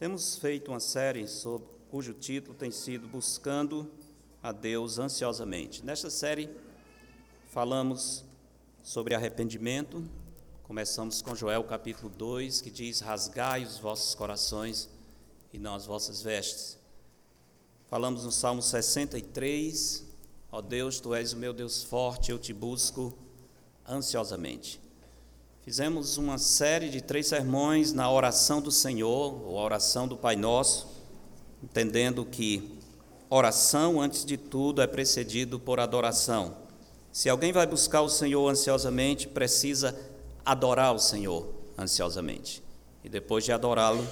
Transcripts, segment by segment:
Temos feito uma série sobre, cujo título tem sido Buscando a Deus Ansiosamente. Nesta série, falamos sobre arrependimento. Começamos com Joel capítulo 2, que diz: Rasgai os vossos corações e não as vossas vestes. Falamos no Salmo 63, ó Deus, tu és o meu Deus forte, eu te busco ansiosamente. Fizemos uma série de três sermões na oração do Senhor, ou oração do Pai Nosso, entendendo que oração, antes de tudo, é precedido por adoração. Se alguém vai buscar o Senhor ansiosamente, precisa adorar o Senhor ansiosamente. E depois de adorá-lo,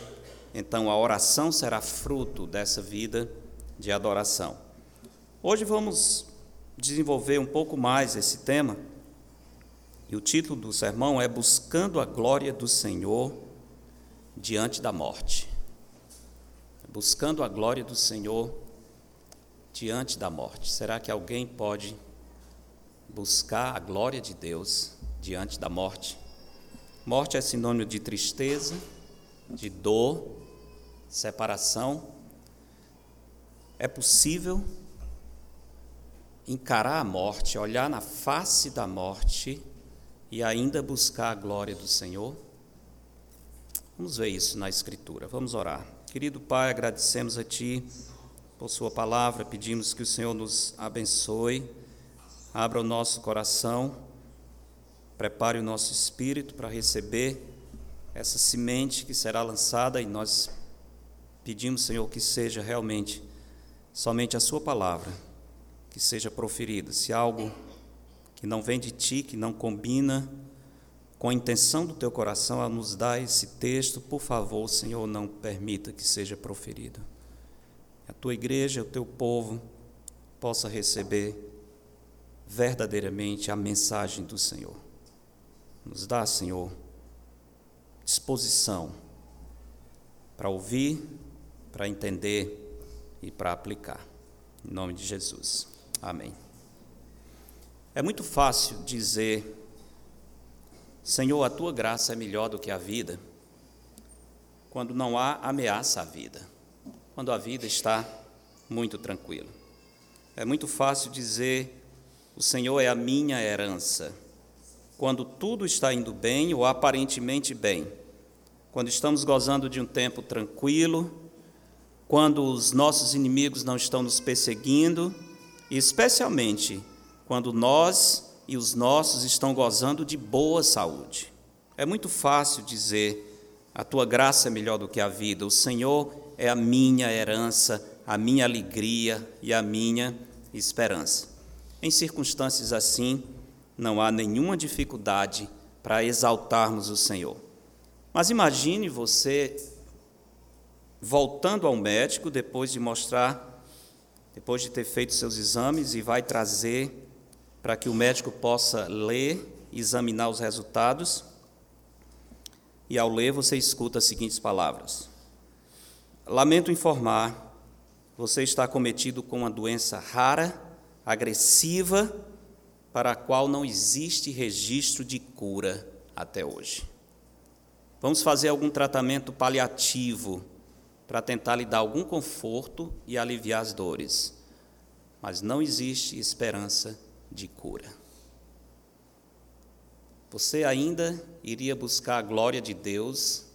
então a oração será fruto dessa vida de adoração. Hoje vamos desenvolver um pouco mais esse tema e o título do sermão é Buscando a Glória do Senhor diante da morte. Buscando a glória do Senhor diante da morte. Será que alguém pode buscar a glória de Deus diante da morte? Morte é sinônimo de tristeza, de dor, separação. É possível encarar a morte, olhar na face da morte e ainda buscar a glória do Senhor? Vamos ver isso na Escritura. Vamos orar. Querido Pai, agradecemos a Ti por Sua palavra, pedimos que o Senhor nos abençoe, abra o nosso coração, prepare o nosso espírito para receber essa semente que será lançada e nós pedimos, Senhor, que seja realmente somente a Sua palavra que seja proferida. Se algo que não vem de ti, que não combina com a intenção do teu coração a nos dar esse texto, por favor, Senhor, não permita que seja proferido. A tua igreja, o teu povo, possa receber verdadeiramente a mensagem do Senhor. Nos dá, Senhor, disposição para ouvir, para entender e para aplicar. Em nome de Jesus. Amém. É muito fácil dizer, Senhor, a tua graça é melhor do que a vida, quando não há ameaça à vida, quando a vida está muito tranquila. É muito fácil dizer, o Senhor é a minha herança, quando tudo está indo bem ou aparentemente bem, quando estamos gozando de um tempo tranquilo, quando os nossos inimigos não estão nos perseguindo, e especialmente quando nós e os nossos estão gozando de boa saúde. É muito fácil dizer: a tua graça é melhor do que a vida, o Senhor é a minha herança, a minha alegria e a minha esperança. Em circunstâncias assim, não há nenhuma dificuldade para exaltarmos o Senhor. Mas imagine você voltando ao médico depois de mostrar, depois de ter feito seus exames e vai trazer para que o médico possa ler, examinar os resultados. E ao ler, você escuta as seguintes palavras: Lamento informar, você está cometido com uma doença rara, agressiva, para a qual não existe registro de cura até hoje. Vamos fazer algum tratamento paliativo para tentar lhe dar algum conforto e aliviar as dores, mas não existe esperança de cura. Você ainda iria buscar a glória de Deus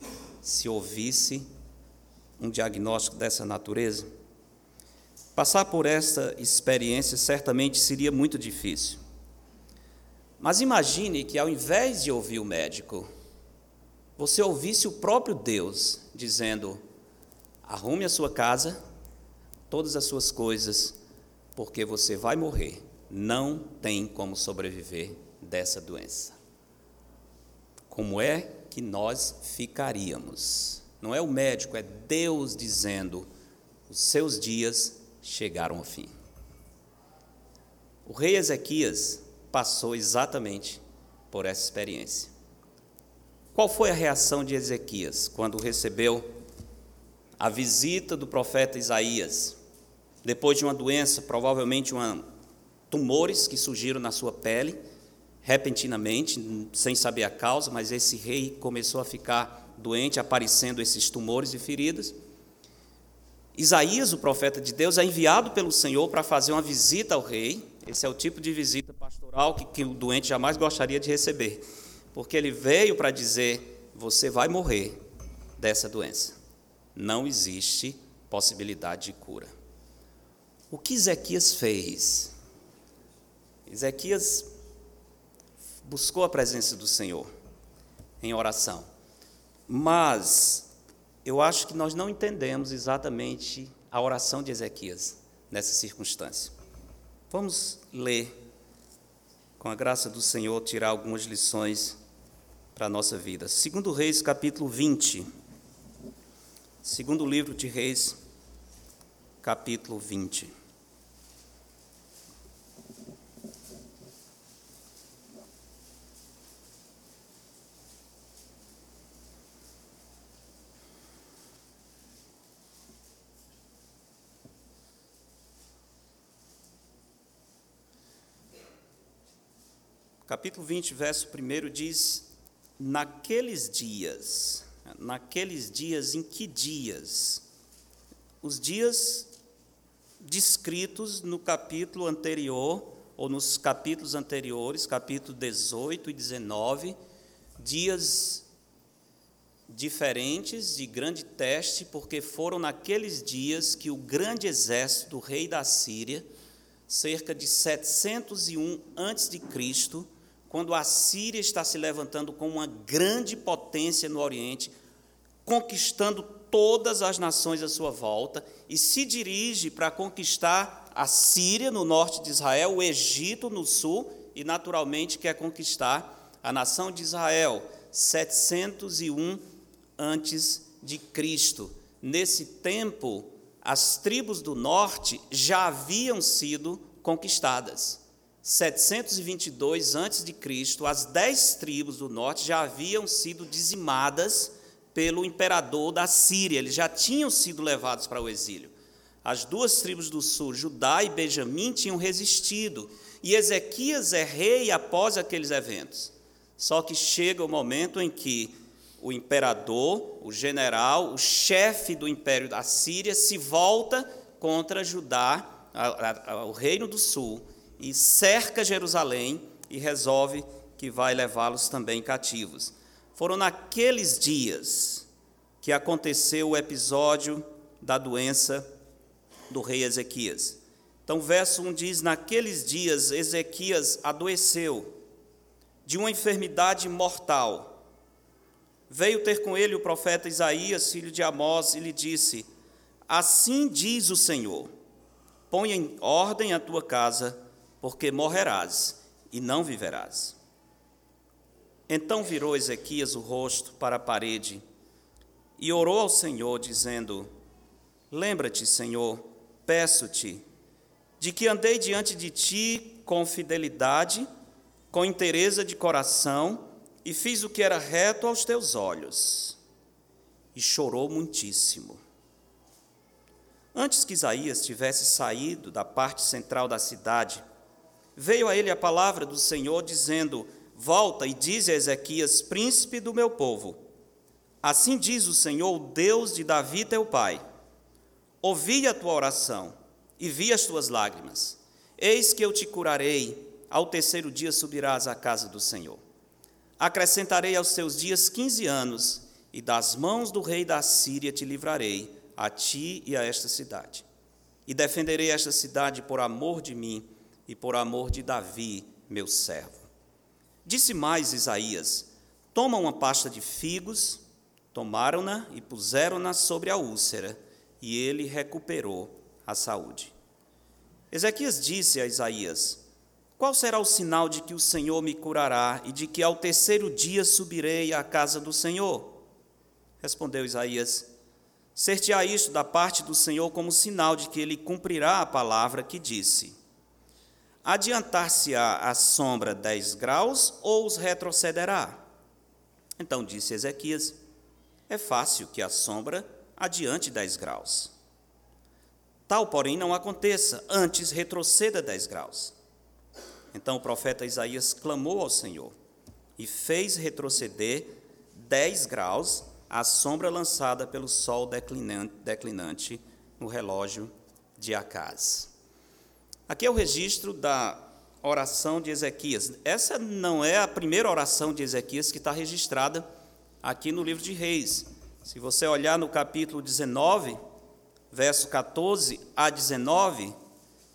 se ouvisse um diagnóstico dessa natureza? Passar por essa experiência certamente seria muito difícil. Mas imagine que ao invés de ouvir o médico, você ouvisse o próprio Deus dizendo: arrume a sua casa, todas as suas coisas, porque você vai morrer não tem como sobreviver dessa doença. Como é que nós ficaríamos? Não é o médico, é Deus dizendo: os seus dias chegaram ao fim. O rei Ezequias passou exatamente por essa experiência. Qual foi a reação de Ezequias quando recebeu a visita do profeta Isaías? Depois de uma doença, provavelmente uma tumores que surgiram na sua pele repentinamente, sem saber a causa, mas esse rei começou a ficar doente, aparecendo esses tumores e feridas. Isaías, o profeta de Deus, é enviado pelo Senhor para fazer uma visita ao rei. Esse é o tipo de visita pastoral que, que o doente jamais gostaria de receber, porque ele veio para dizer: você vai morrer dessa doença. Não existe possibilidade de cura. O que Ezequias fez? Ezequias buscou a presença do Senhor em oração, mas eu acho que nós não entendemos exatamente a oração de Ezequias nessa circunstância. Vamos ler, com a graça do Senhor, tirar algumas lições para a nossa vida. Segundo Reis, capítulo 20. Segundo livro de Reis, capítulo 20. Capítulo 20, verso 1 diz: Naqueles dias, naqueles dias, em que dias? Os dias descritos no capítulo anterior, ou nos capítulos anteriores, capítulo 18 e 19, dias diferentes de grande teste, porque foram naqueles dias que o grande exército do rei da Síria, cerca de 701 a.C., quando a Síria está se levantando com uma grande potência no Oriente, conquistando todas as nações à sua volta, e se dirige para conquistar a Síria no norte de Israel, o Egito no sul, e naturalmente quer conquistar a nação de Israel, 701 antes de Cristo. Nesse tempo, as tribos do norte já haviam sido conquistadas. 722 a.C., as dez tribos do norte já haviam sido dizimadas pelo imperador da Síria, eles já tinham sido levados para o exílio. As duas tribos do sul, Judá e Benjamim, tinham resistido, e Ezequias é rei após aqueles eventos. Só que chega o momento em que o imperador, o general, o chefe do império da Síria se volta contra Judá, o reino do sul, e cerca Jerusalém e resolve que vai levá-los também cativos. Foram naqueles dias que aconteceu o episódio da doença do rei Ezequias. Então, verso 1 diz: Naqueles dias Ezequias adoeceu de uma enfermidade mortal. Veio ter com ele o profeta Isaías, filho de Amós, e lhe disse: Assim diz o Senhor: Põe em ordem a tua casa porque morrerás e não viverás. Então virou Ezequias o rosto para a parede e orou ao Senhor, dizendo: Lembra-te, Senhor, peço-te, de que andei diante de ti com fidelidade, com inteireza de coração, e fiz o que era reto aos teus olhos. E chorou muitíssimo. Antes que Isaías tivesse saído da parte central da cidade, veio a ele a palavra do Senhor, dizendo: Volta e dize a Ezequias, príncipe do meu povo: Assim diz o Senhor, Deus de Davi teu pai: Ouvi a tua oração e vi as tuas lágrimas. Eis que eu te curarei, ao terceiro dia subirás à casa do Senhor. Acrescentarei aos teus dias quinze anos, e das mãos do rei da Síria te livrarei, a ti e a esta cidade. E defenderei esta cidade por amor de mim e por amor de Davi, meu servo. Disse mais Isaías: Toma uma pasta de figos, tomaram-na e puseram-na sobre a úlcera, e ele recuperou a saúde. Ezequias disse a Isaías: Qual será o sinal de que o Senhor me curará e de que ao terceiro dia subirei à casa do Senhor? Respondeu Isaías: Ser-te-á isto da parte do Senhor como sinal de que ele cumprirá a palavra que disse adiantar-se-á a sombra dez graus ou os retrocederá? Então disse Ezequias: É fácil que a sombra adiante dez graus. Tal, porém, não aconteça, antes retroceda dez graus. Então o profeta Isaías clamou ao Senhor e fez retroceder dez graus a sombra lançada pelo sol declinante, no relógio de Acaz. Aqui é o registro da oração de Ezequias. Essa não é a primeira oração de Ezequias que está registrada aqui no livro de Reis. Se você olhar no capítulo 19, verso 14 a 19,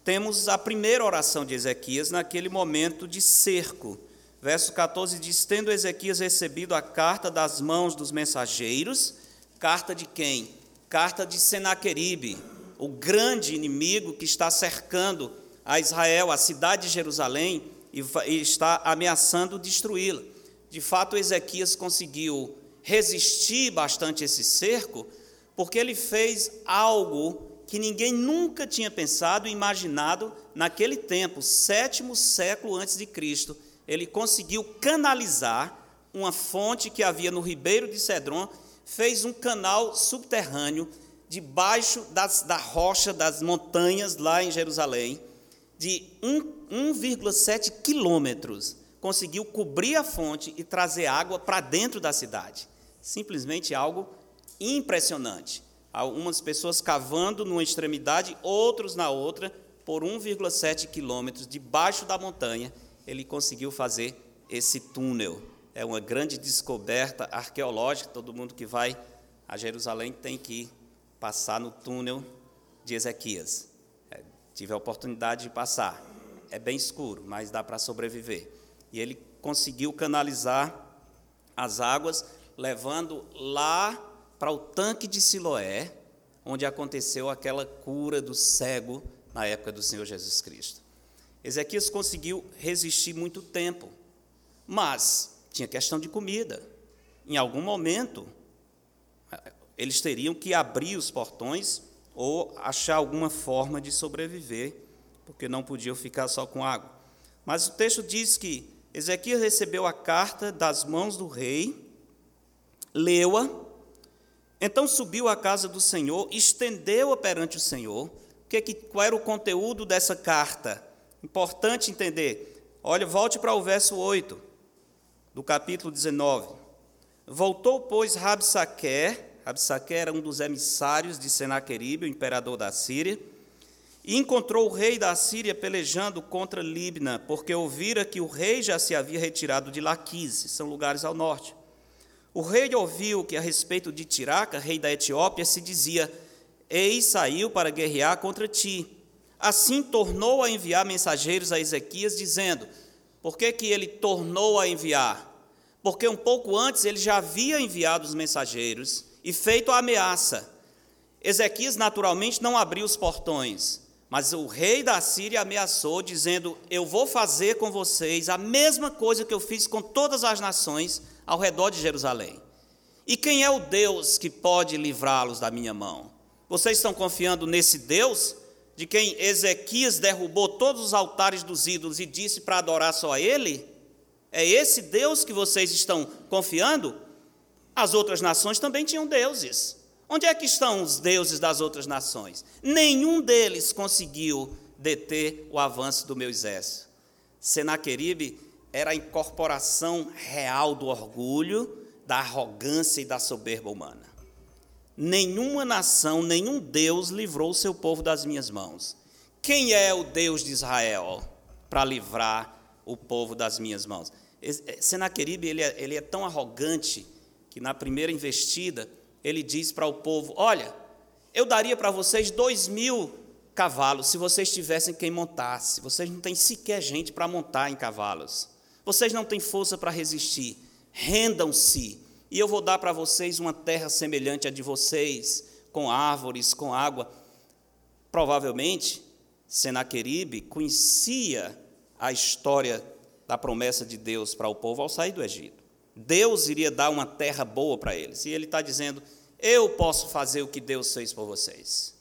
temos a primeira oração de Ezequias naquele momento de cerco. Verso 14 diz: Tendo Ezequias recebido a carta das mãos dos mensageiros, carta de quem? Carta de Senaqueribe, o grande inimigo que está cercando a Israel, a cidade de Jerusalém, e está ameaçando destruí-la. De fato, Ezequias conseguiu resistir bastante esse cerco, porque ele fez algo que ninguém nunca tinha pensado e imaginado naquele tempo, sétimo século antes de Cristo. Ele conseguiu canalizar uma fonte que havia no ribeiro de Cedron, fez um canal subterrâneo debaixo das, da rocha das montanhas lá em Jerusalém, de 1,7 quilômetros. Conseguiu cobrir a fonte e trazer água para dentro da cidade. Simplesmente algo impressionante algumas pessoas cavando numa extremidade, outros na outra, por 1,7 quilômetros debaixo da montanha, ele conseguiu fazer esse túnel. É uma grande descoberta arqueológica. Todo mundo que vai a Jerusalém tem que passar no túnel de Ezequias. É, tive a oportunidade de passar. É bem escuro, mas dá para sobreviver. E ele conseguiu canalizar as águas, levando lá para o tanque de Siloé, onde aconteceu aquela cura do cego na época do Senhor Jesus Cristo. Ezequias conseguiu resistir muito tempo, mas tinha questão de comida. Em algum momento, eles teriam que abrir os portões ou achar alguma forma de sobreviver, porque não podiam ficar só com água. Mas o texto diz que Ezequias recebeu a carta das mãos do rei, leu-a então subiu à casa do Senhor, estendeu-a perante o Senhor. Que, que, qual era o conteúdo dessa carta? Importante entender. Olha, volte para o verso 8 do capítulo 19. Voltou, pois, Rabsaquer, Rabsaquer era um dos emissários de Senaqueribe, o imperador da Síria, e encontrou o rei da Síria pelejando contra Libna, porque ouvira que o rei já se havia retirado de Laquise, são lugares ao norte. O rei ouviu que a respeito de Tiraca, rei da Etiópia, se dizia: Eis saiu para guerrear contra ti. Assim tornou a enviar mensageiros a Ezequias, dizendo: Por que, que ele tornou a enviar? Porque um pouco antes ele já havia enviado os mensageiros e feito a ameaça. Ezequias naturalmente não abriu os portões, mas o rei da Síria ameaçou, dizendo: Eu vou fazer com vocês a mesma coisa que eu fiz com todas as nações ao redor de Jerusalém. E quem é o Deus que pode livrá-los da minha mão? Vocês estão confiando nesse Deus de quem Ezequias derrubou todos os altares dos ídolos e disse para adorar só a Ele? É esse Deus que vocês estão confiando? As outras nações também tinham deuses. Onde é que estão os deuses das outras nações? Nenhum deles conseguiu deter o avanço do meu exército. Senaqueribe era a incorporação real do orgulho, da arrogância e da soberba humana. Nenhuma nação, nenhum Deus livrou o seu povo das minhas mãos. Quem é o Deus de Israel para livrar o povo das minhas mãos? Eh, Senaqueribe ele é, ele é tão arrogante que na primeira investida ele diz para o povo: Olha, eu daria para vocês dois mil cavalos se vocês tivessem quem montasse. Vocês não têm sequer gente para montar em cavalos. Vocês não têm força para resistir. Rendam-se, e eu vou dar para vocês uma terra semelhante à de vocês, com árvores, com água. Provavelmente, Senaqueribe conhecia a história da promessa de Deus para o povo ao sair do Egito. Deus iria dar uma terra boa para eles. E ele está dizendo: Eu posso fazer o que Deus fez por vocês.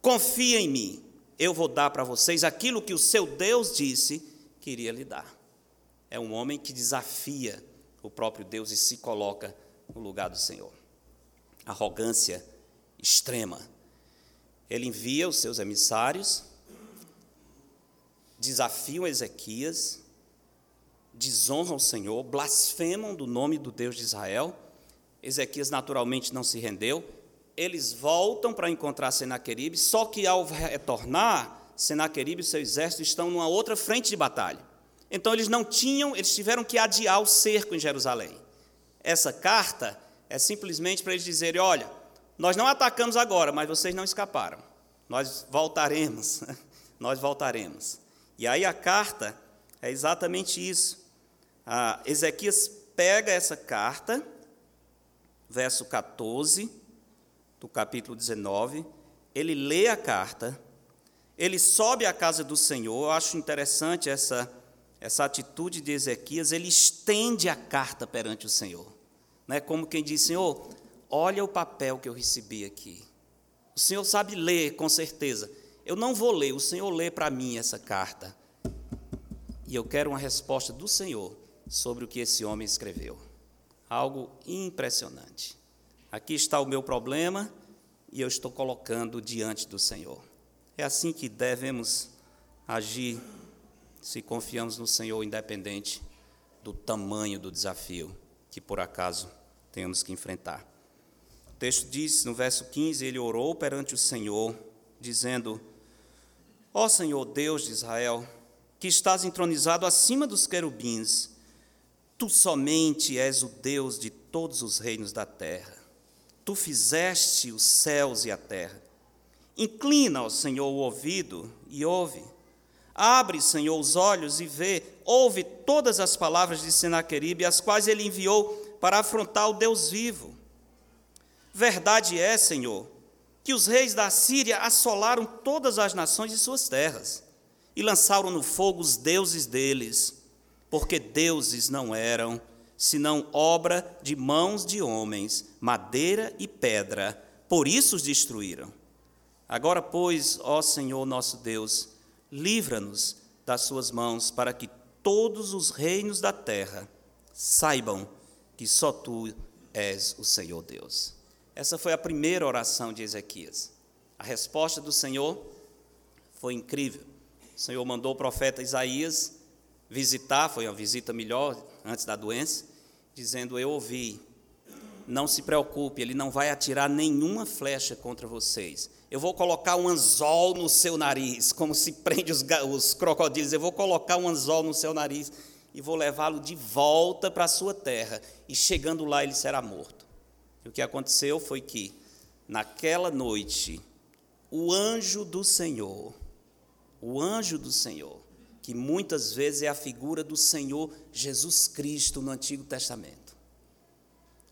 Confia em mim. Eu vou dar para vocês aquilo que o seu Deus disse que iria lhe dar é um homem que desafia o próprio Deus e se coloca no lugar do Senhor. Arrogância extrema. Ele envia os seus emissários, desafiam Ezequias, desonram o Senhor, blasfemam do nome do Deus de Israel. Ezequias naturalmente não se rendeu. eles voltam para encontrar Senaqueribe, só que ao retornar, Senaqueribe e seu exército estão numa outra frente de batalha. Então eles não tinham, eles tiveram que adiar o cerco em Jerusalém. Essa carta é simplesmente para eles dizerem: olha, nós não atacamos agora, mas vocês não escaparam. Nós voltaremos, nós voltaremos. E aí a carta é exatamente isso. Ah, Ezequias pega essa carta, verso 14 do capítulo 19, ele lê a carta, ele sobe à casa do Senhor. Eu acho interessante essa, essa atitude de Ezequias, ele estende a carta perante o Senhor. Né? Como quem diz: Senhor, olha o papel que eu recebi aqui. O Senhor sabe ler, com certeza. Eu não vou ler, o Senhor lê para mim essa carta. E eu quero uma resposta do Senhor sobre o que esse homem escreveu. Algo impressionante. Aqui está o meu problema e eu estou colocando diante do Senhor. É assim que devemos agir se confiamos no Senhor, independente do tamanho do desafio que por acaso temos que enfrentar. O texto diz no verso 15: Ele orou perante o Senhor, dizendo: Ó Senhor Deus de Israel, que estás entronizado acima dos querubins, tu somente és o Deus de todos os reinos da terra tu fizeste os céus e a terra. Inclina ao Senhor o ouvido e ouve. Abre, Senhor, os olhos e vê, ouve todas as palavras de Senaqueribe, as quais ele enviou para afrontar o Deus vivo. Verdade é, Senhor, que os reis da Síria assolaram todas as nações de suas terras e lançaram no fogo os deuses deles, porque deuses não eram senão obra de mãos de homens, madeira e pedra, por isso os destruíram. Agora, pois, ó Senhor nosso Deus, livra-nos das suas mãos, para que todos os reinos da terra saibam que só tu és o Senhor Deus. Essa foi a primeira oração de Ezequias. A resposta do Senhor foi incrível. O Senhor mandou o profeta Isaías visitar, foi uma visita melhor antes da doença, dizendo: Eu ouvi, não se preocupe, ele não vai atirar nenhuma flecha contra vocês. Eu vou colocar um anzol no seu nariz, como se prende os, os crocodilos. Eu vou colocar um anzol no seu nariz e vou levá-lo de volta para a sua terra. E chegando lá, ele será morto. E o que aconteceu foi que, naquela noite, o anjo do Senhor, o anjo do Senhor, que muitas vezes é a figura do Senhor Jesus Cristo no Antigo Testamento.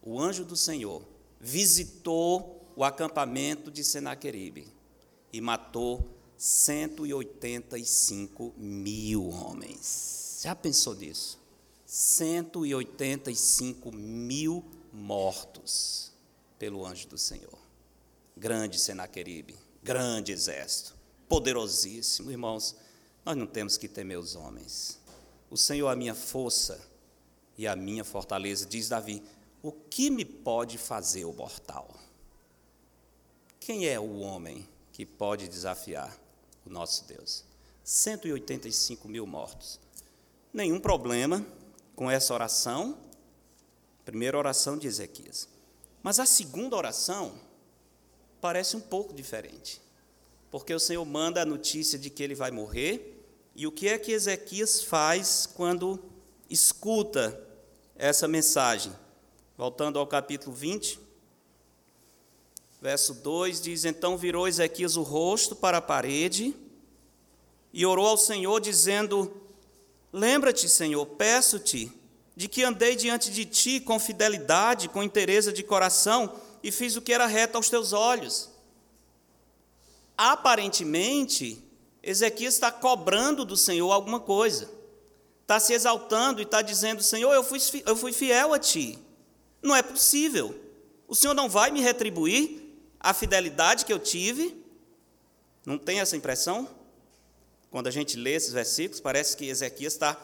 O anjo do Senhor visitou o acampamento de Senaqueribe e matou 185 mil homens. Já pensou nisso? 185 mil mortos pelo anjo do Senhor. Grande Senaqueribe, grande exército, poderosíssimo, irmãos nós não temos que temer os homens. O Senhor é a minha força e a minha fortaleza, diz Davi. O que me pode fazer o mortal? Quem é o homem que pode desafiar o nosso Deus? 185 mil mortos. Nenhum problema com essa oração, primeira oração de Ezequias. Mas a segunda oração parece um pouco diferente, porque o Senhor manda a notícia de que ele vai morrer e o que é que Ezequias faz quando escuta essa mensagem? Voltando ao capítulo 20, verso 2 diz: Então virou Ezequias o rosto para a parede e orou ao Senhor, dizendo: Lembra-te, Senhor, peço-te, de que andei diante de ti com fidelidade, com interesse de coração e fiz o que era reto aos teus olhos. Aparentemente, Ezequias está cobrando do Senhor alguma coisa, está se exaltando e está dizendo: Senhor, eu fui, eu fui fiel a ti. Não é possível. O Senhor não vai me retribuir a fidelidade que eu tive? Não tem essa impressão? Quando a gente lê esses versículos, parece que Ezequias está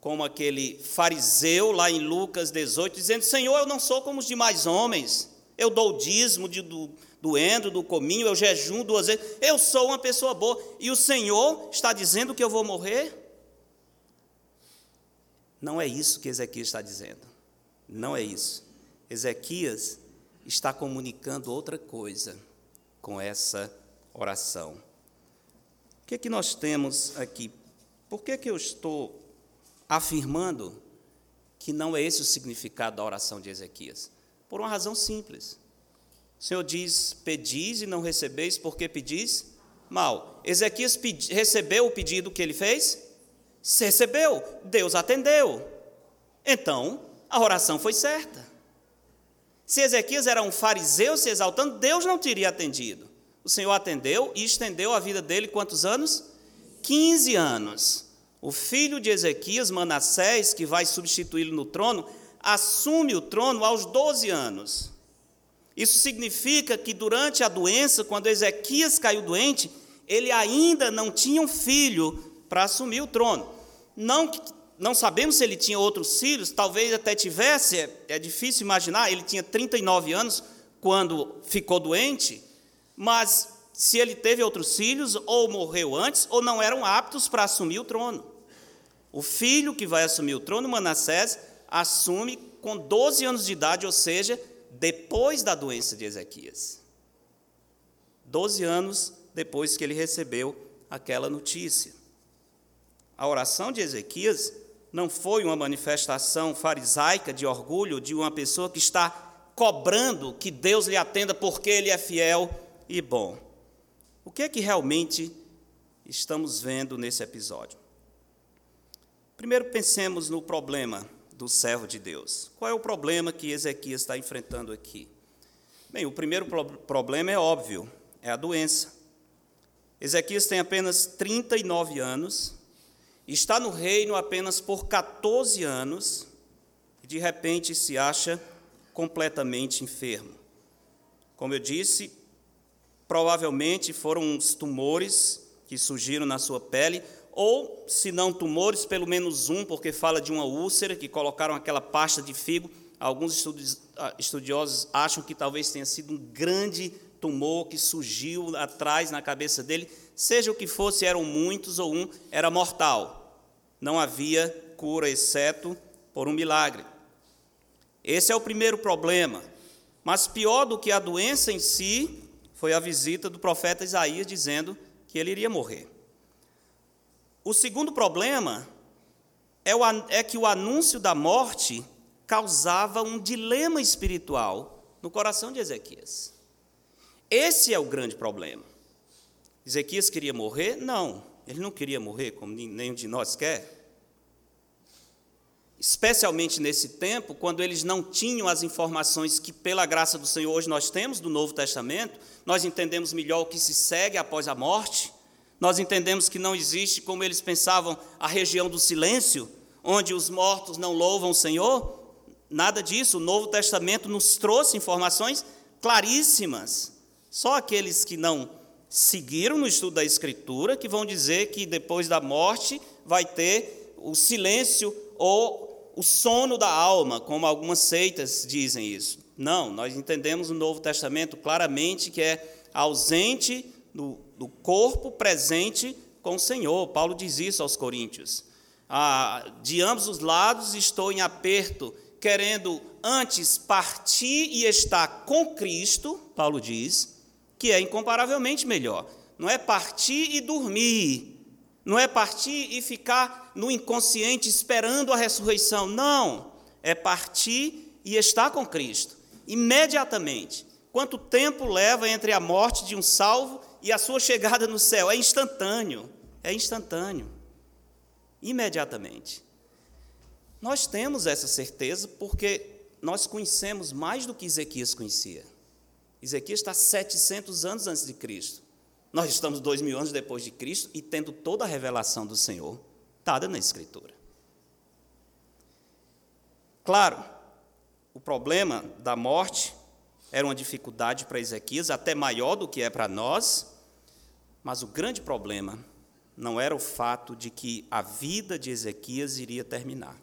como aquele fariseu lá em Lucas 18, dizendo: Senhor, eu não sou como os demais homens, eu dou o dízimo de, do, do endo, do cominho, eu jejum duas vezes, eu sou uma pessoa boa, e o Senhor está dizendo que eu vou morrer? Não é isso que Ezequias está dizendo. Não é isso. Ezequias está comunicando outra coisa com essa oração. O que é que nós temos aqui? Por que, que eu estou afirmando que não é esse o significado da oração de Ezequias? Por uma razão simples. O Senhor diz: Pedis e não recebeis, porque pedis mal. Ezequias pedi, recebeu o pedido que ele fez? Se recebeu, Deus atendeu. Então, a oração foi certa. Se Ezequias era um fariseu se exaltando, Deus não teria atendido. O Senhor atendeu e estendeu a vida dele quantos anos? 15 anos. O filho de Ezequias, Manassés, que vai substituí-lo no trono, assume o trono aos 12 anos. Isso significa que durante a doença, quando Ezequias caiu doente, ele ainda não tinha um filho para assumir o trono. Não, não sabemos se ele tinha outros filhos, talvez até tivesse, é, é difícil imaginar, ele tinha 39 anos quando ficou doente, mas se ele teve outros filhos, ou morreu antes, ou não eram aptos para assumir o trono. O filho que vai assumir o trono, Manassés, assume com 12 anos de idade, ou seja, depois da doença de Ezequias. 12 anos depois que ele recebeu aquela notícia. A oração de Ezequias não foi uma manifestação farisaica de orgulho de uma pessoa que está cobrando que Deus lhe atenda porque ele é fiel e bom. O que é que realmente estamos vendo nesse episódio? Primeiro pensemos no problema do servo de Deus. Qual é o problema que Ezequias está enfrentando aqui? Bem, o primeiro pro problema é óbvio, é a doença. Ezequias tem apenas 39 anos, está no reino apenas por 14 anos e de repente se acha completamente enfermo. Como eu disse, provavelmente foram os tumores que surgiram na sua pele, ou, se não tumores, pelo menos um, porque fala de uma úlcera que colocaram aquela pasta de figo. Alguns ah, estudiosos acham que talvez tenha sido um grande tumor que surgiu atrás na cabeça dele. Seja o que fosse, eram muitos ou um, era mortal. Não havia cura, exceto por um milagre. Esse é o primeiro problema. Mas pior do que a doença em si foi a visita do profeta Isaías dizendo que ele iria morrer. O segundo problema é, o, é que o anúncio da morte causava um dilema espiritual no coração de Ezequias. Esse é o grande problema. Ezequias queria morrer? Não, ele não queria morrer, como nenhum de nós quer. Especialmente nesse tempo, quando eles não tinham as informações que, pela graça do Senhor, hoje nós temos do Novo Testamento, nós entendemos melhor o que se segue após a morte. Nós entendemos que não existe, como eles pensavam, a região do silêncio, onde os mortos não louvam o Senhor. Nada disso. O Novo Testamento nos trouxe informações claríssimas. Só aqueles que não seguiram no estudo da Escritura que vão dizer que depois da morte vai ter o silêncio ou o sono da alma, como algumas seitas dizem isso. Não, nós entendemos no Novo Testamento claramente que é ausente do, do corpo presente com o Senhor. Paulo diz isso aos Coríntios. Ah, de ambos os lados estou em aperto, querendo antes partir e estar com Cristo, Paulo diz, que é incomparavelmente melhor. Não é partir e dormir, não é partir e ficar no inconsciente esperando a ressurreição. Não, é partir e estar com Cristo, imediatamente. Quanto tempo leva entre a morte de um salvo e a sua chegada no céu é instantâneo, é instantâneo, imediatamente. Nós temos essa certeza porque nós conhecemos mais do que Ezequias conhecia. Ezequias está 700 anos antes de Cristo. Nós estamos dois mil anos depois de Cristo e tendo toda a revelação do Senhor dada na Escritura. Claro, o problema da morte era uma dificuldade para Ezequias, até maior do que é para nós, mas o grande problema não era o fato de que a vida de Ezequias iria terminar.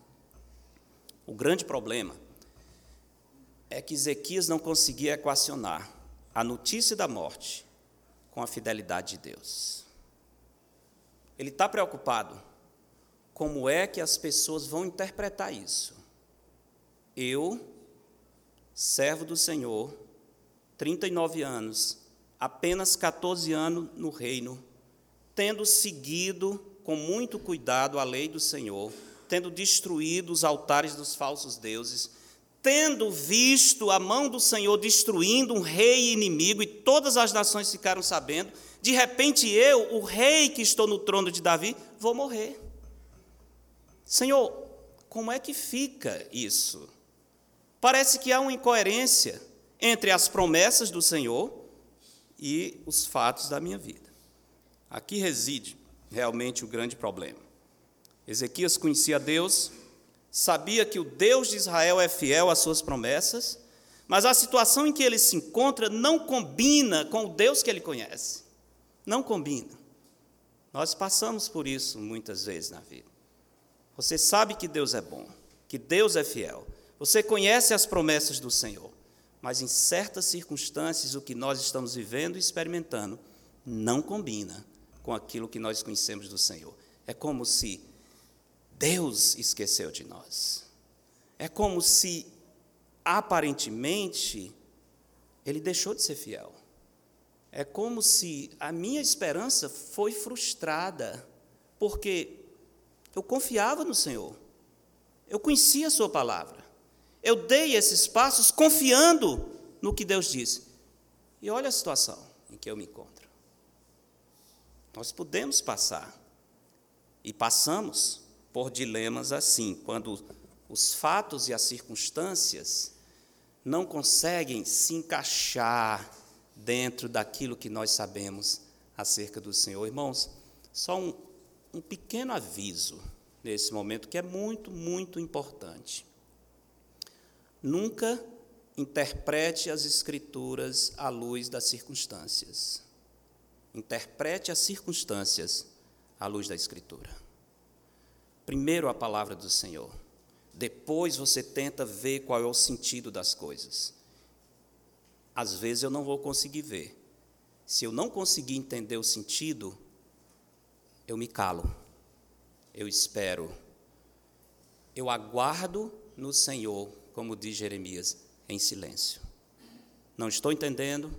O grande problema é que Ezequias não conseguia equacionar a notícia da morte com a fidelidade de Deus. Ele está preocupado como é que as pessoas vão interpretar isso. Eu, servo do Senhor, 39 anos, apenas 14 anos no reino, tendo seguido com muito cuidado a lei do Senhor, tendo destruído os altares dos falsos deuses, tendo visto a mão do Senhor destruindo um rei inimigo e todas as nações ficaram sabendo, de repente eu, o rei que estou no trono de Davi, vou morrer. Senhor, como é que fica isso? Parece que há uma incoerência entre as promessas do Senhor e os fatos da minha vida. Aqui reside realmente o grande problema. Ezequias conhecia Deus, sabia que o Deus de Israel é fiel às suas promessas, mas a situação em que ele se encontra não combina com o Deus que ele conhece. Não combina. Nós passamos por isso muitas vezes na vida. Você sabe que Deus é bom, que Deus é fiel, você conhece as promessas do Senhor, mas em certas circunstâncias o que nós estamos vivendo e experimentando não combina com aquilo que nós conhecemos do Senhor. É como se Deus esqueceu de nós. É como se aparentemente ele deixou de ser fiel. É como se a minha esperança foi frustrada, porque eu confiava no Senhor. Eu conhecia a sua palavra. Eu dei esses passos confiando no que Deus disse. E olha a situação em que eu me encontro. Nós podemos passar, e passamos, por dilemas assim, quando os fatos e as circunstâncias não conseguem se encaixar dentro daquilo que nós sabemos acerca do Senhor. Irmãos, só um, um pequeno aviso nesse momento que é muito, muito importante. Nunca interprete as Escrituras à luz das circunstâncias. Interprete as circunstâncias à luz da Escritura. Primeiro a palavra do Senhor. Depois você tenta ver qual é o sentido das coisas. Às vezes eu não vou conseguir ver. Se eu não conseguir entender o sentido, eu me calo. Eu espero. Eu aguardo no Senhor como diz Jeremias, em silêncio. Não estou entendendo,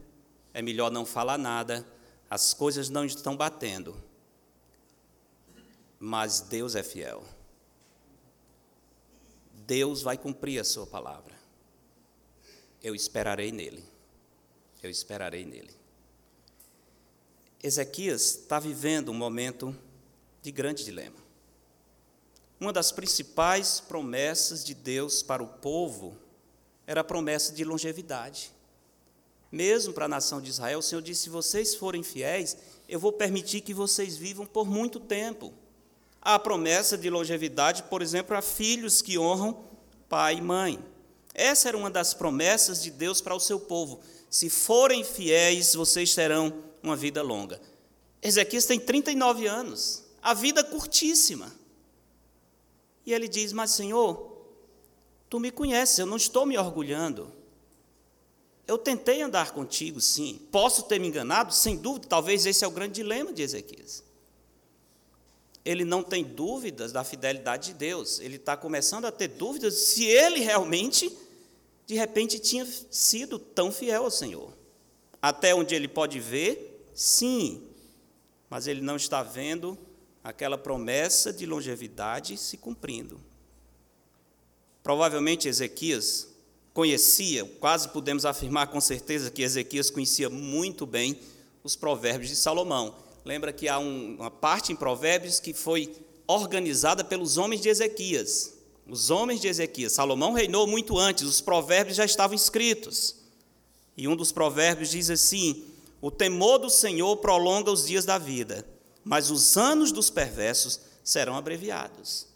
é melhor não falar nada, as coisas não estão batendo. Mas Deus é fiel. Deus vai cumprir a sua palavra. Eu esperarei nele. Eu esperarei nele. Ezequias está vivendo um momento de grande dilema. Uma das principais promessas de Deus para o povo era a promessa de longevidade. Mesmo para a nação de Israel, o Senhor disse: se vocês forem fiéis, eu vou permitir que vocês vivam por muito tempo. Há a promessa de longevidade, por exemplo, a filhos que honram pai e mãe. Essa era uma das promessas de Deus para o seu povo. Se forem fiéis, vocês terão uma vida longa. Ezequias tem 39 anos, a vida curtíssima. E ele diz: Mas, Senhor, tu me conheces, eu não estou me orgulhando. Eu tentei andar contigo, sim. Posso ter me enganado? Sem dúvida, talvez esse é o grande dilema de Ezequias. Ele não tem dúvidas da fidelidade de Deus, ele está começando a ter dúvidas se ele realmente, de repente, tinha sido tão fiel ao Senhor. Até onde ele pode ver, sim, mas ele não está vendo aquela promessa de longevidade se cumprindo. Provavelmente Ezequias conhecia, quase podemos afirmar com certeza que Ezequias conhecia muito bem os provérbios de Salomão. Lembra que há um, uma parte em Provérbios que foi organizada pelos homens de Ezequias. Os homens de Ezequias. Salomão reinou muito antes, os provérbios já estavam escritos. E um dos provérbios diz assim: O temor do Senhor prolonga os dias da vida, mas os anos dos perversos serão abreviados.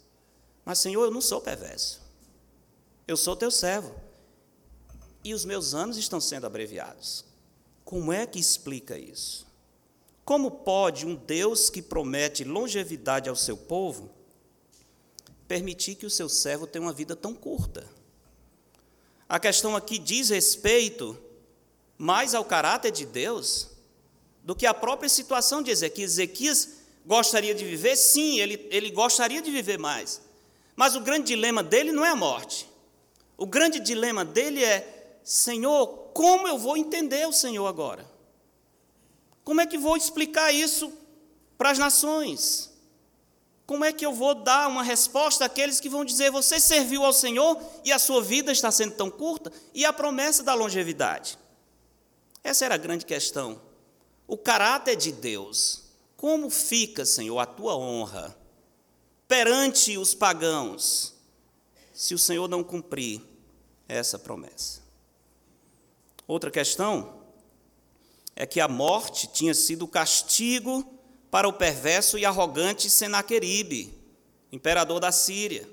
Mas, Senhor, eu não sou perverso. Eu sou teu servo. E os meus anos estão sendo abreviados. Como é que explica isso? Como pode um Deus que promete longevidade ao seu povo permitir que o seu servo tenha uma vida tão curta? A questão aqui diz respeito mais ao caráter de Deus do que a própria situação de Ezequias. Ezequias gostaria de viver? Sim, ele, ele gostaria de viver mais. Mas o grande dilema dele não é a morte. O grande dilema dele é: Senhor, como eu vou entender o Senhor agora? Como é que vou explicar isso para as nações? Como é que eu vou dar uma resposta àqueles que vão dizer: Você serviu ao Senhor e a sua vida está sendo tão curta? E a promessa da longevidade? Essa era a grande questão. O caráter de Deus. Como fica, Senhor, a tua honra perante os pagãos, se o Senhor não cumprir essa promessa? Outra questão é que a morte tinha sido o castigo para o perverso e arrogante Senaqueribe, imperador da Síria.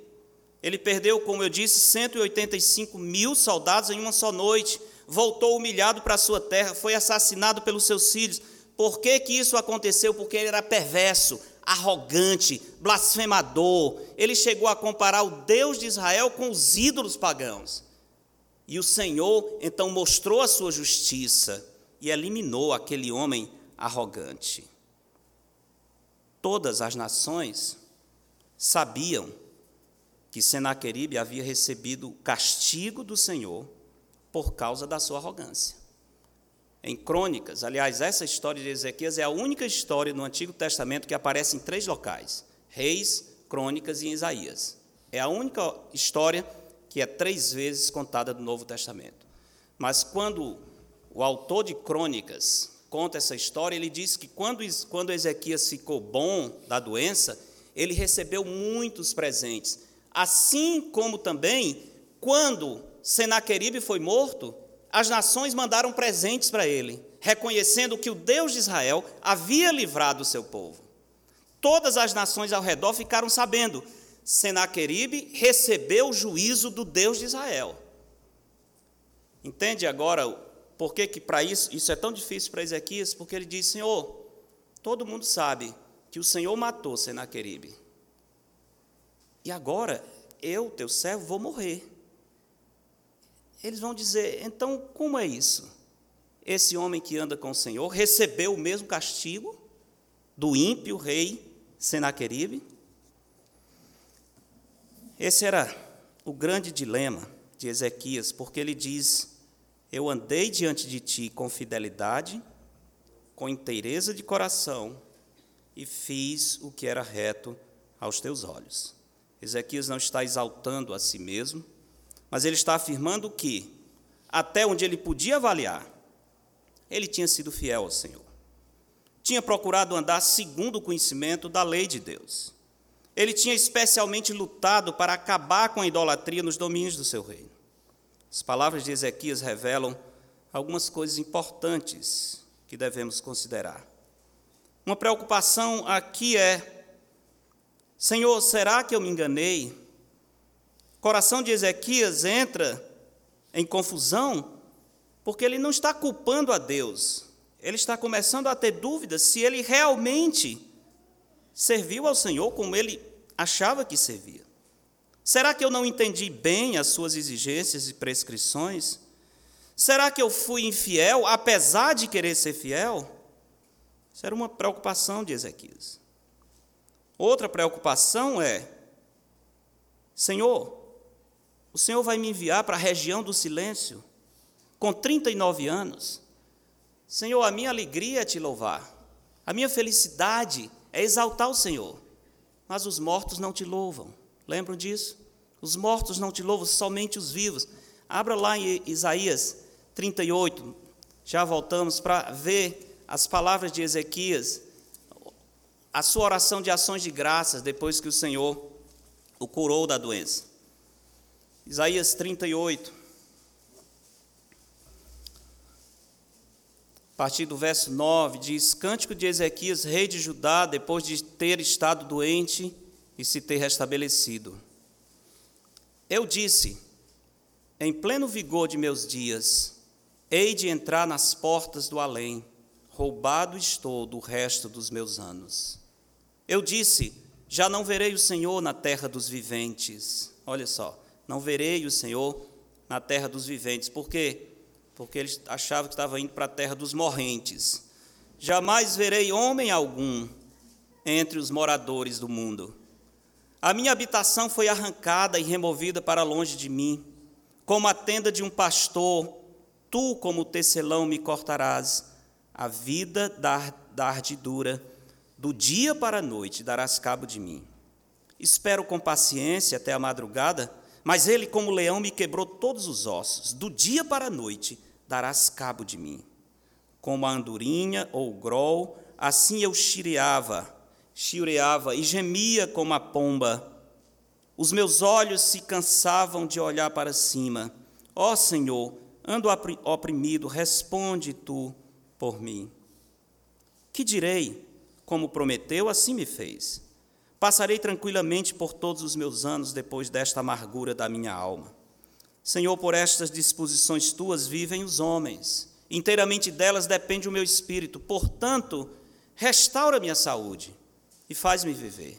Ele perdeu, como eu disse, 185 mil soldados em uma só noite, voltou humilhado para sua terra, foi assassinado pelos seus filhos. Por que, que isso aconteceu? Porque ele era perverso, arrogante, blasfemador. Ele chegou a comparar o Deus de Israel com os ídolos pagãos. E o Senhor então mostrou a sua justiça e eliminou aquele homem arrogante todas as nações sabiam que Senaqueribe havia recebido o castigo do Senhor por causa da sua arrogância. Em Crônicas, aliás, essa história de Ezequias é a única história no Antigo Testamento que aparece em três locais: Reis, Crônicas e Isaías. É a única história que é três vezes contada do Novo Testamento. Mas quando o autor de Crônicas conta essa história, ele diz que quando, quando Ezequias ficou bom da doença, ele recebeu muitos presentes. Assim como também, quando Senaqueribe foi morto, as nações mandaram presentes para ele, reconhecendo que o Deus de Israel havia livrado o seu povo. Todas as nações ao redor ficaram sabendo, Senaqueribe recebeu o juízo do Deus de Israel. Entende agora por que, que para isso, isso é tão difícil para Ezequias? Porque ele diz, Senhor, todo mundo sabe que o Senhor matou Senaqueribe. E agora, eu, teu servo, vou morrer. Eles vão dizer, então, como é isso? Esse homem que anda com o Senhor recebeu o mesmo castigo do ímpio rei Senaqueribe? Esse era o grande dilema de Ezequias, porque ele diz eu andei diante de ti com fidelidade, com inteireza de coração, e fiz o que era reto aos teus olhos. Ezequias não está exaltando a si mesmo, mas ele está afirmando que, até onde ele podia avaliar, ele tinha sido fiel ao Senhor. Tinha procurado andar segundo o conhecimento da lei de Deus. Ele tinha especialmente lutado para acabar com a idolatria nos domínios do seu reino. As palavras de Ezequias revelam algumas coisas importantes que devemos considerar. Uma preocupação aqui é: Senhor, será que eu me enganei? Coração de Ezequias entra em confusão, porque ele não está culpando a Deus, ele está começando a ter dúvidas se ele realmente serviu ao Senhor como ele achava que servia. Será que eu não entendi bem as suas exigências e prescrições? Será que eu fui infiel, apesar de querer ser fiel? Isso era uma preocupação de Ezequias. Outra preocupação é: Senhor, o Senhor vai me enviar para a região do silêncio, com 39 anos. Senhor, a minha alegria é te louvar, a minha felicidade é exaltar o Senhor, mas os mortos não te louvam. Lembram disso? Os mortos não te louvam, somente os vivos. Abra lá em Isaías 38, já voltamos para ver as palavras de Ezequias, a sua oração de ações de graças depois que o Senhor o curou da doença. Isaías 38. A partir do verso 9, diz: Cântico de Ezequias, rei de Judá, depois de ter estado doente e se ter restabelecido. Eu disse, em pleno vigor de meus dias, hei de entrar nas portas do além, roubado estou do resto dos meus anos. Eu disse, já não verei o Senhor na terra dos viventes. Olha só, não verei o Senhor na terra dos viventes. Por quê? Porque ele achava que estava indo para a terra dos morrentes. Jamais verei homem algum entre os moradores do mundo. A minha habitação foi arrancada e removida para longe de mim, como a tenda de um pastor Tu, como tecelão, me cortarás a vida da, da ardidura, do dia para a noite darás cabo de mim. Espero com paciência até a madrugada, mas ele, como leão, me quebrou todos os ossos. Do dia para a noite darás cabo de mim. Como a andorinha ou o grol, assim eu chireava, chireava e gemia como a pomba. Os meus olhos se cansavam de olhar para cima. Ó Senhor, ando oprimido, responde tu por mim. Que direi? Como prometeu, assim me fez. Passarei tranquilamente por todos os meus anos depois desta amargura da minha alma. Senhor, por estas disposições tuas vivem os homens, inteiramente delas depende o meu espírito. Portanto, restaura minha saúde e faz-me viver.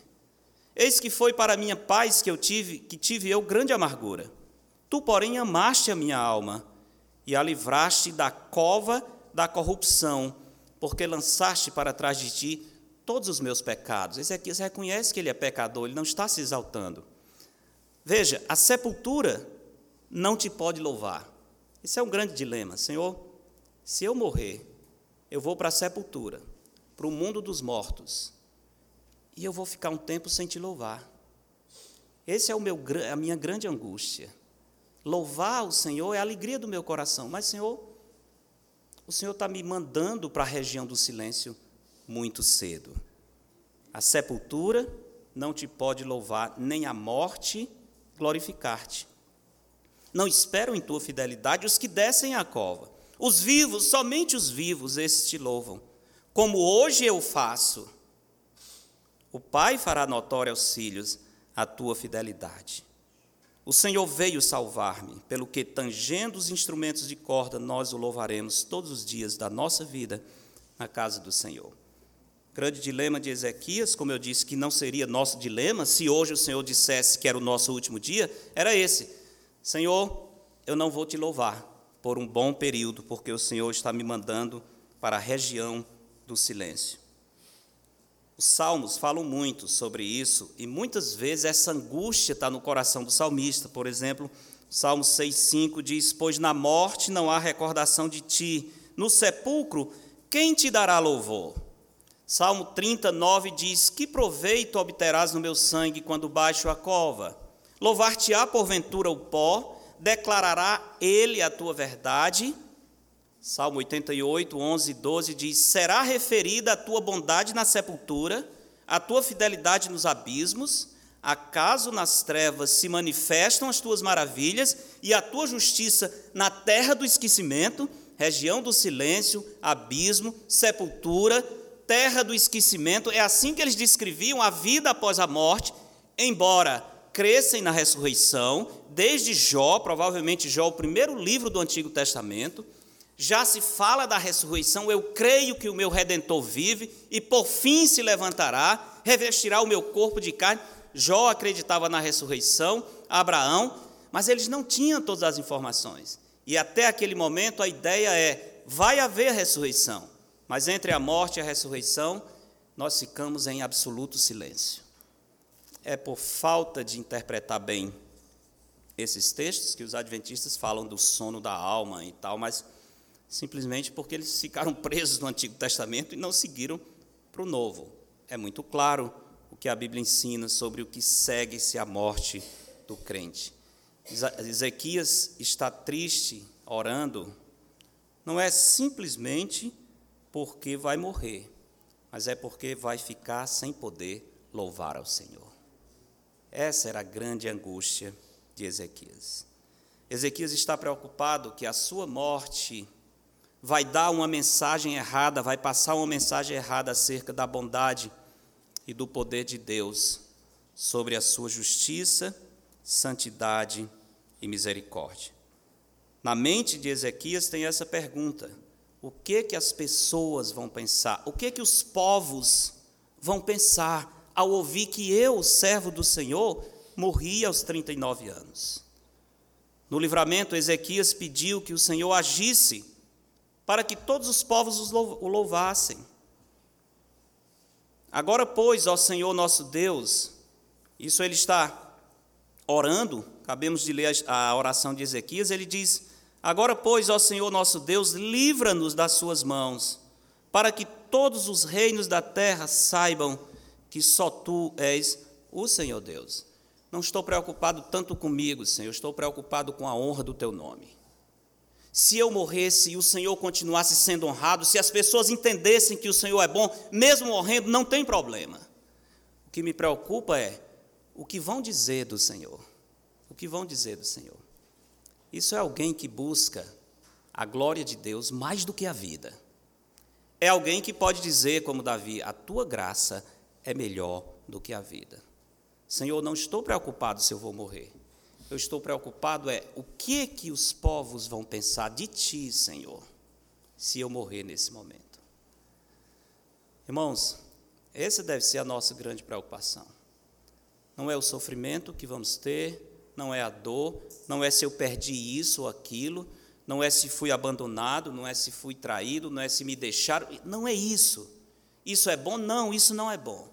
Eis que foi para minha paz que eu tive, que tive eu grande amargura. Tu, porém, amaste a minha alma e a livraste da cova da corrupção, porque lançaste para trás de ti todos os meus pecados. Ezequias reconhece que ele é pecador, ele não está se exaltando. Veja, a sepultura não te pode louvar. Isso é um grande dilema. Senhor, se eu morrer, eu vou para a sepultura, para o mundo dos mortos, e eu vou ficar um tempo sem te louvar. Esse é o meu, a minha grande angústia. Louvar o Senhor é a alegria do meu coração, mas, Senhor, o Senhor está me mandando para a região do silêncio muito cedo. A sepultura não te pode louvar, nem a morte glorificar-te. Não esperam em tua fidelidade os que descem à cova. Os vivos, somente os vivos, esses te louvam. Como hoje eu faço. O Pai fará notória aos filhos a tua fidelidade. O Senhor veio salvar-me, pelo que, tangendo os instrumentos de corda, nós o louvaremos todos os dias da nossa vida na casa do Senhor. Grande dilema de Ezequias, como eu disse, que não seria nosso dilema, se hoje o Senhor dissesse que era o nosso último dia, era esse Senhor, eu não vou te louvar por um bom período, porque o Senhor está me mandando para a região do silêncio. Os salmos falam muito sobre isso e muitas vezes essa angústia está no coração do salmista. Por exemplo, Salmo 6,5 diz: Pois na morte não há recordação de ti, no sepulcro, quem te dará louvor? Salmo 39 diz: Que proveito obterás no meu sangue quando baixo a cova? Louvar-te-á porventura o pó, declarará ele a tua verdade. Salmo 88, 11 e 12 diz: Será referida a tua bondade na sepultura, a tua fidelidade nos abismos, acaso nas trevas se manifestam as tuas maravilhas e a tua justiça na terra do esquecimento, região do silêncio, abismo, sepultura, terra do esquecimento. É assim que eles descreviam a vida após a morte, embora crescem na ressurreição, desde Jó, provavelmente Jó, o primeiro livro do Antigo Testamento, já se fala da ressurreição, eu creio que o meu redentor vive e por fim se levantará, revestirá o meu corpo de carne. Jó acreditava na ressurreição, Abraão, mas eles não tinham todas as informações. E até aquele momento a ideia é: vai haver ressurreição, mas entre a morte e a ressurreição, nós ficamos em absoluto silêncio é por falta de interpretar bem esses textos que os adventistas falam do sono da alma e tal, mas simplesmente porque eles ficaram presos no Antigo Testamento e não seguiram para o Novo. É muito claro o que a Bíblia ensina sobre o que segue-se a morte do crente. Ezequias está triste, orando, não é simplesmente porque vai morrer, mas é porque vai ficar sem poder louvar ao Senhor. Essa era a grande angústia de Ezequias. Ezequias está preocupado que a sua morte vai dar uma mensagem errada, vai passar uma mensagem errada acerca da bondade e do poder de Deus sobre a sua justiça, santidade e misericórdia. Na mente de Ezequias tem essa pergunta: o que que as pessoas vão pensar? O que que os povos vão pensar ao ouvir que eu, servo do Senhor, morri aos 39 anos. No livramento, Ezequias pediu que o Senhor agisse para que todos os povos o louvassem. Agora, pois, ó Senhor nosso Deus, isso ele está orando, acabemos de ler a oração de Ezequias, ele diz: Agora, pois, ó Senhor nosso Deus, livra-nos das suas mãos, para que todos os reinos da terra saibam que só tu és o Senhor Deus. Não estou preocupado tanto comigo, Senhor, estou preocupado com a honra do teu nome. Se eu morresse e o Senhor continuasse sendo honrado, se as pessoas entendessem que o Senhor é bom, mesmo morrendo, não tem problema. O que me preocupa é o que vão dizer do Senhor. O que vão dizer do Senhor. Isso é alguém que busca a glória de Deus mais do que a vida. É alguém que pode dizer, como Davi, a tua graça é melhor do que a vida. Senhor, não estou preocupado se eu vou morrer. Eu estou preocupado é o que que os povos vão pensar de ti, Senhor, se eu morrer nesse momento. Irmãos, essa deve ser a nossa grande preocupação. Não é o sofrimento que vamos ter, não é a dor, não é se eu perdi isso ou aquilo, não é se fui abandonado, não é se fui traído, não é se me deixaram, não é isso. Isso é bom? Não, isso não é bom.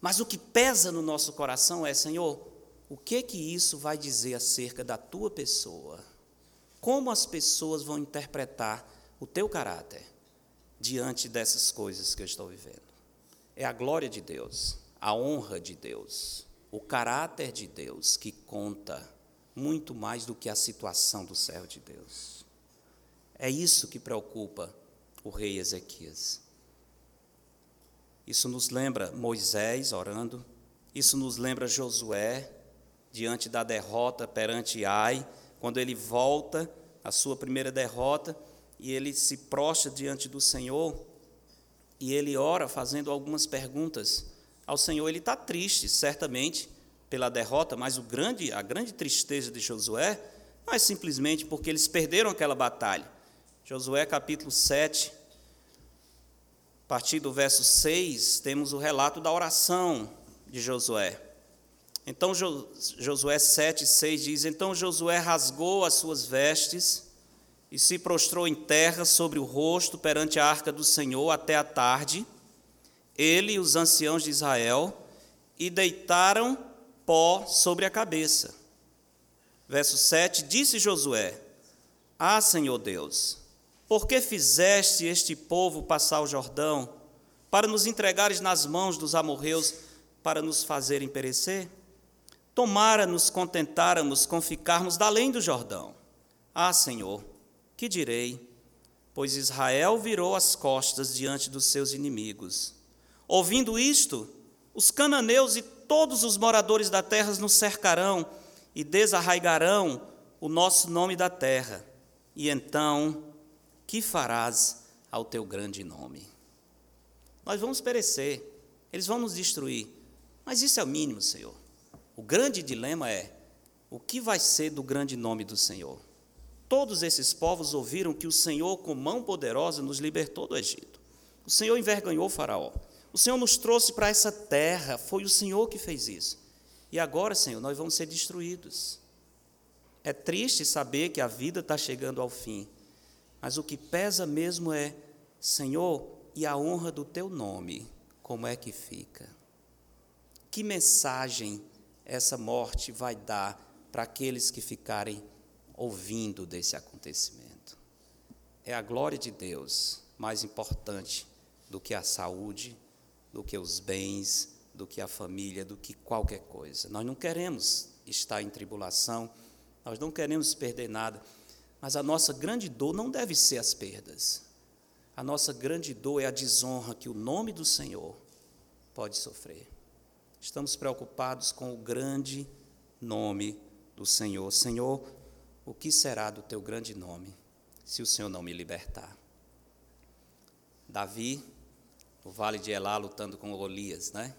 Mas o que pesa no nosso coração é, Senhor, o que que isso vai dizer acerca da tua pessoa? Como as pessoas vão interpretar o teu caráter diante dessas coisas que eu estou vivendo? É a glória de Deus, a honra de Deus, o caráter de Deus que conta muito mais do que a situação do servo de Deus. É isso que preocupa o rei Ezequias. Isso nos lembra Moisés orando, isso nos lembra Josué diante da derrota perante Ai, quando ele volta a sua primeira derrota e ele se prostra diante do Senhor e ele ora fazendo algumas perguntas ao Senhor. Ele está triste, certamente, pela derrota, mas o grande, a grande tristeza de Josué não é simplesmente porque eles perderam aquela batalha. Josué capítulo 7, a partir do verso 6, temos o relato da oração de Josué. Então, Josué 7, 6 diz: Então Josué rasgou as suas vestes e se prostrou em terra sobre o rosto perante a arca do Senhor até a tarde, ele e os anciãos de Israel, e deitaram pó sobre a cabeça. Verso 7: Disse Josué: Ah, Senhor Deus, por que fizeste este povo passar o Jordão, para nos entregares nas mãos dos amorreus, para nos fazerem perecer? Tomara nos contentáramos com ficarmos da além do Jordão. Ah, Senhor, que direi? Pois Israel virou as costas diante dos seus inimigos. Ouvindo isto, os cananeus e todos os moradores da terra nos cercarão e desarraigarão o nosso nome da terra. E então que farás ao teu grande nome? Nós vamos perecer, eles vão nos destruir, mas isso é o mínimo, Senhor. O grande dilema é: o que vai ser do grande nome do Senhor? Todos esses povos ouviram que o Senhor, com mão poderosa, nos libertou do Egito. O Senhor envergonhou o Faraó. O Senhor nos trouxe para essa terra, foi o Senhor que fez isso. E agora, Senhor, nós vamos ser destruídos. É triste saber que a vida está chegando ao fim, mas o que pesa mesmo é, Senhor, e a honra do teu nome, como é que fica? Que mensagem essa morte vai dar para aqueles que ficarem ouvindo desse acontecimento? É a glória de Deus mais importante do que a saúde, do que os bens, do que a família, do que qualquer coisa. Nós não queremos estar em tribulação, nós não queremos perder nada. Mas a nossa grande dor não deve ser as perdas. A nossa grande dor é a desonra que o nome do Senhor pode sofrer. Estamos preocupados com o grande nome do Senhor. Senhor, o que será do teu grande nome se o Senhor não me libertar? Davi, no vale de Elá, lutando com Golias, né?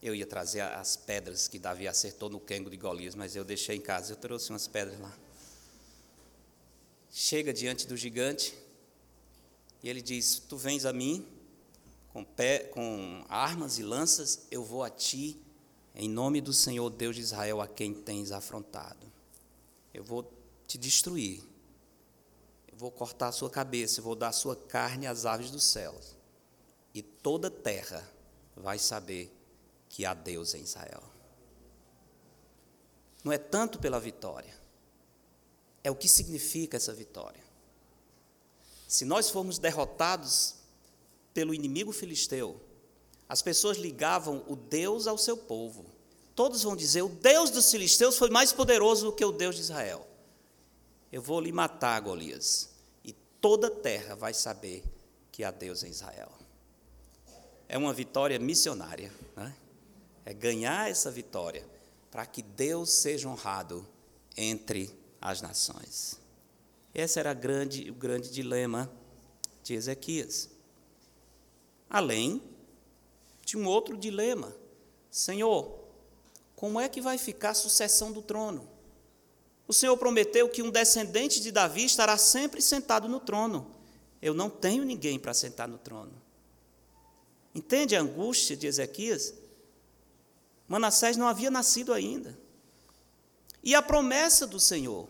Eu ia trazer as pedras que Davi acertou no quengo de Golias, mas eu deixei em casa. Eu trouxe umas pedras lá chega diante do gigante e ele diz: Tu vens a mim com, pé, com armas e lanças, eu vou a ti, em nome do Senhor Deus de Israel, a quem tens afrontado. Eu vou te destruir, eu vou cortar a sua cabeça, eu vou dar a sua carne às aves dos céus, e toda terra vai saber que há Deus em Israel. Não é tanto pela vitória é o que significa essa vitória. Se nós formos derrotados pelo inimigo filisteu, as pessoas ligavam o Deus ao seu povo. Todos vão dizer: o Deus dos filisteus foi mais poderoso que o Deus de Israel. Eu vou lhe matar, Golias, e toda a terra vai saber que há Deus em Israel. É uma vitória missionária, né? é ganhar essa vitória para que Deus seja honrado entre as nações. Esse era grande, o grande dilema de Ezequias. Além de um outro dilema: Senhor, como é que vai ficar a sucessão do trono? O Senhor prometeu que um descendente de Davi estará sempre sentado no trono. Eu não tenho ninguém para sentar no trono. Entende a angústia de Ezequias? Manassés não havia nascido ainda. E a promessa do Senhor?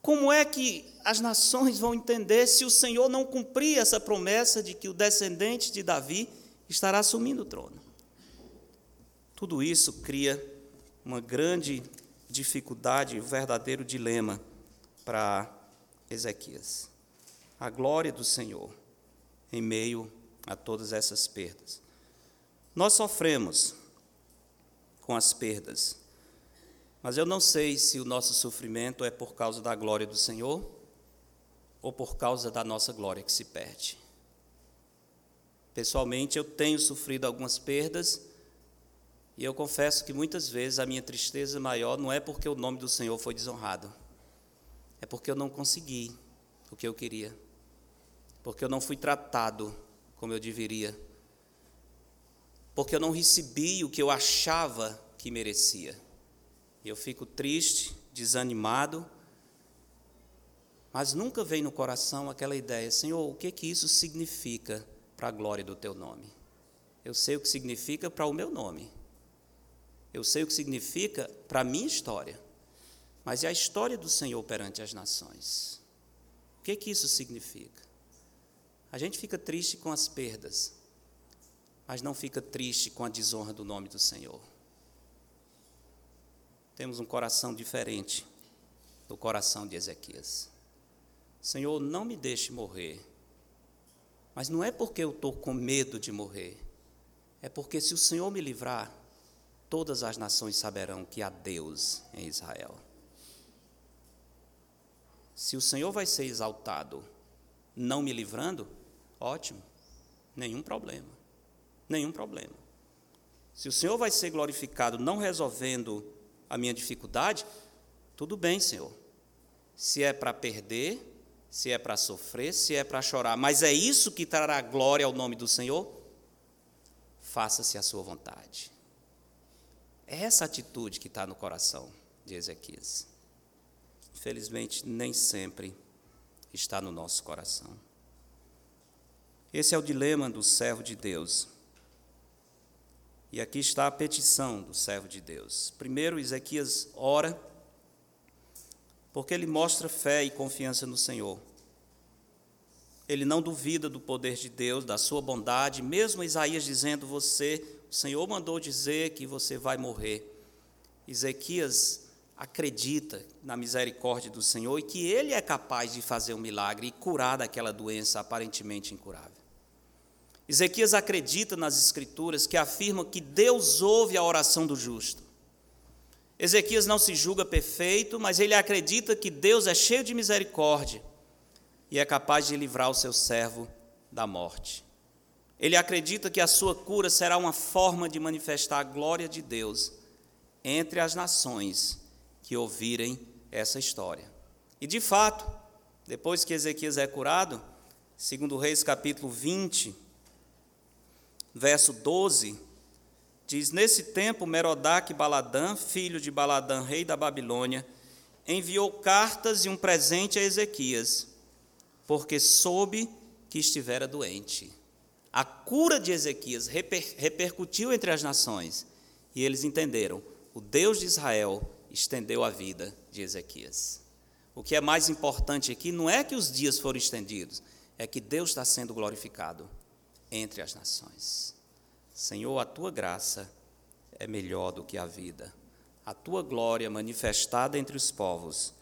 Como é que as nações vão entender se o Senhor não cumprir essa promessa de que o descendente de Davi estará assumindo o trono? Tudo isso cria uma grande dificuldade, um verdadeiro dilema para Ezequias. A glória do Senhor em meio a todas essas perdas. Nós sofremos com as perdas, mas eu não sei se o nosso sofrimento é por causa da glória do Senhor ou por causa da nossa glória que se perde. Pessoalmente, eu tenho sofrido algumas perdas e eu confesso que muitas vezes a minha tristeza maior não é porque o nome do Senhor foi desonrado, é porque eu não consegui o que eu queria, porque eu não fui tratado como eu deveria, porque eu não recebi o que eu achava que merecia. Eu fico triste, desanimado, mas nunca vem no coração aquela ideia, Senhor, o que que isso significa para a glória do teu nome? Eu sei o que significa para o meu nome. Eu sei o que significa para a minha história, mas é a história do Senhor perante as nações. O que, que isso significa? A gente fica triste com as perdas, mas não fica triste com a desonra do nome do Senhor. Temos um coração diferente do coração de Ezequias. Senhor, não me deixe morrer. Mas não é porque eu estou com medo de morrer, é porque se o Senhor me livrar, todas as nações saberão que há Deus em Israel. Se o Senhor vai ser exaltado não me livrando, ótimo, nenhum problema, nenhum problema. Se o Senhor vai ser glorificado não resolvendo a minha dificuldade, tudo bem, Senhor. Se é para perder, se é para sofrer, se é para chorar, mas é isso que trará glória ao nome do Senhor, faça-se a sua vontade. É essa atitude que está no coração de Ezequias. Infelizmente, nem sempre está no nosso coração. Esse é o dilema do servo de Deus. E aqui está a petição do servo de Deus. Primeiro, Ezequias ora, porque ele mostra fé e confiança no Senhor. Ele não duvida do poder de Deus, da sua bondade, mesmo Isaías dizendo: Você o Senhor mandou dizer que você vai morrer. Ezequias acredita na misericórdia do Senhor e que ele é capaz de fazer um milagre e curar daquela doença aparentemente incurável. Ezequias acredita nas Escrituras que afirmam que Deus ouve a oração do justo. Ezequias não se julga perfeito, mas ele acredita que Deus é cheio de misericórdia e é capaz de livrar o seu servo da morte. Ele acredita que a sua cura será uma forma de manifestar a glória de Deus entre as nações que ouvirem essa história. E de fato, depois que Ezequias é curado, segundo Reis capítulo 20, verso 12, diz: Nesse tempo, Merodach Baladã, filho de Baladã, rei da Babilônia, enviou cartas e um presente a Ezequias, porque soube que estivera doente. A cura de Ezequias reper, repercutiu entre as nações e eles entenderam: o Deus de Israel estendeu a vida de Ezequias. O que é mais importante aqui não é que os dias foram estendidos, é que Deus está sendo glorificado entre as nações. Senhor, a tua graça é melhor do que a vida. A tua glória manifestada entre os povos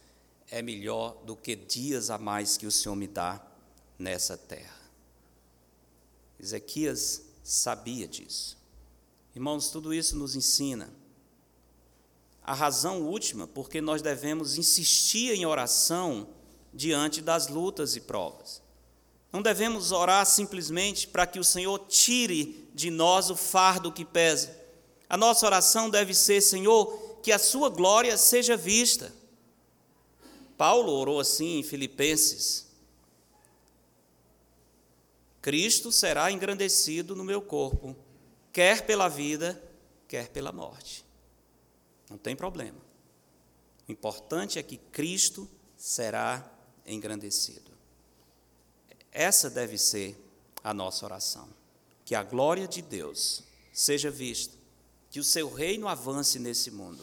é melhor do que dias a mais que o Senhor me dá nessa terra. Ezequias sabia disso. Irmãos, tudo isso nos ensina a razão última porque nós devemos insistir em oração diante das lutas e provas. Não devemos orar simplesmente para que o Senhor tire de nós o fardo que pesa. A nossa oração deve ser, Senhor, que a sua glória seja vista. Paulo orou assim em Filipenses: Cristo será engrandecido no meu corpo, quer pela vida, quer pela morte. Não tem problema. O importante é que Cristo será engrandecido. Essa deve ser a nossa oração. Que a glória de Deus seja vista, que o seu reino avance nesse mundo,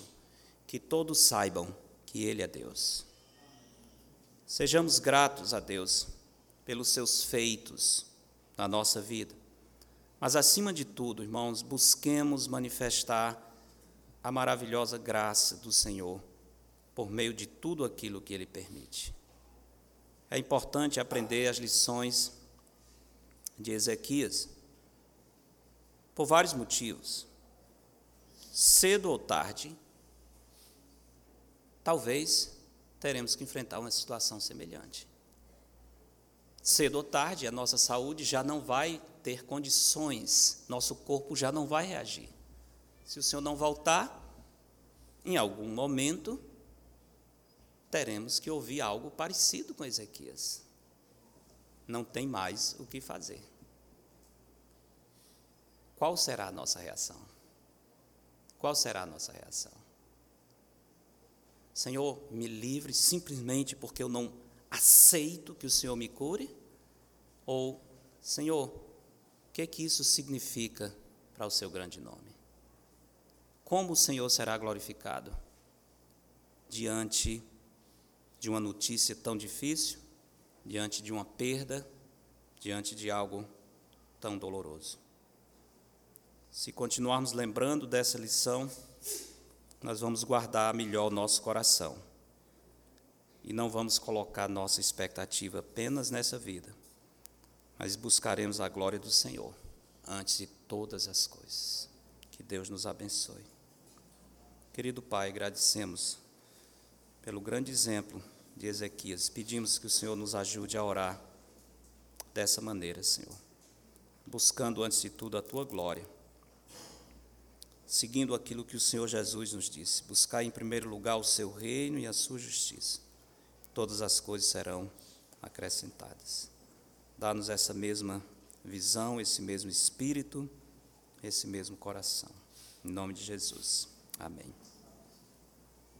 que todos saibam que Ele é Deus. Sejamos gratos a Deus pelos seus feitos na nossa vida. Mas, acima de tudo, irmãos, busquemos manifestar a maravilhosa graça do Senhor por meio de tudo aquilo que Ele permite. É importante aprender as lições de Ezequias por vários motivos. Cedo ou tarde, talvez teremos que enfrentar uma situação semelhante. Cedo ou tarde, a nossa saúde já não vai ter condições, nosso corpo já não vai reagir. Se o Senhor não voltar, em algum momento teremos que ouvir algo parecido com Ezequias. Não tem mais o que fazer. Qual será a nossa reação? Qual será a nossa reação? Senhor, me livre simplesmente porque eu não aceito que o Senhor me cure? Ou, Senhor, o que que isso significa para o seu grande nome? como o Senhor será glorificado diante de uma notícia tão difícil, diante de uma perda, diante de algo tão doloroso. Se continuarmos lembrando dessa lição, nós vamos guardar melhor o nosso coração e não vamos colocar nossa expectativa apenas nessa vida, mas buscaremos a glória do Senhor antes de todas as coisas. Que Deus nos abençoe. Querido Pai, agradecemos pelo grande exemplo de Ezequias. Pedimos que o Senhor nos ajude a orar dessa maneira, Senhor, buscando antes de tudo a tua glória, seguindo aquilo que o Senhor Jesus nos disse: buscar em primeiro lugar o seu reino e a sua justiça. Todas as coisas serão acrescentadas. Dá-nos essa mesma visão, esse mesmo espírito, esse mesmo coração. Em nome de Jesus. Amém.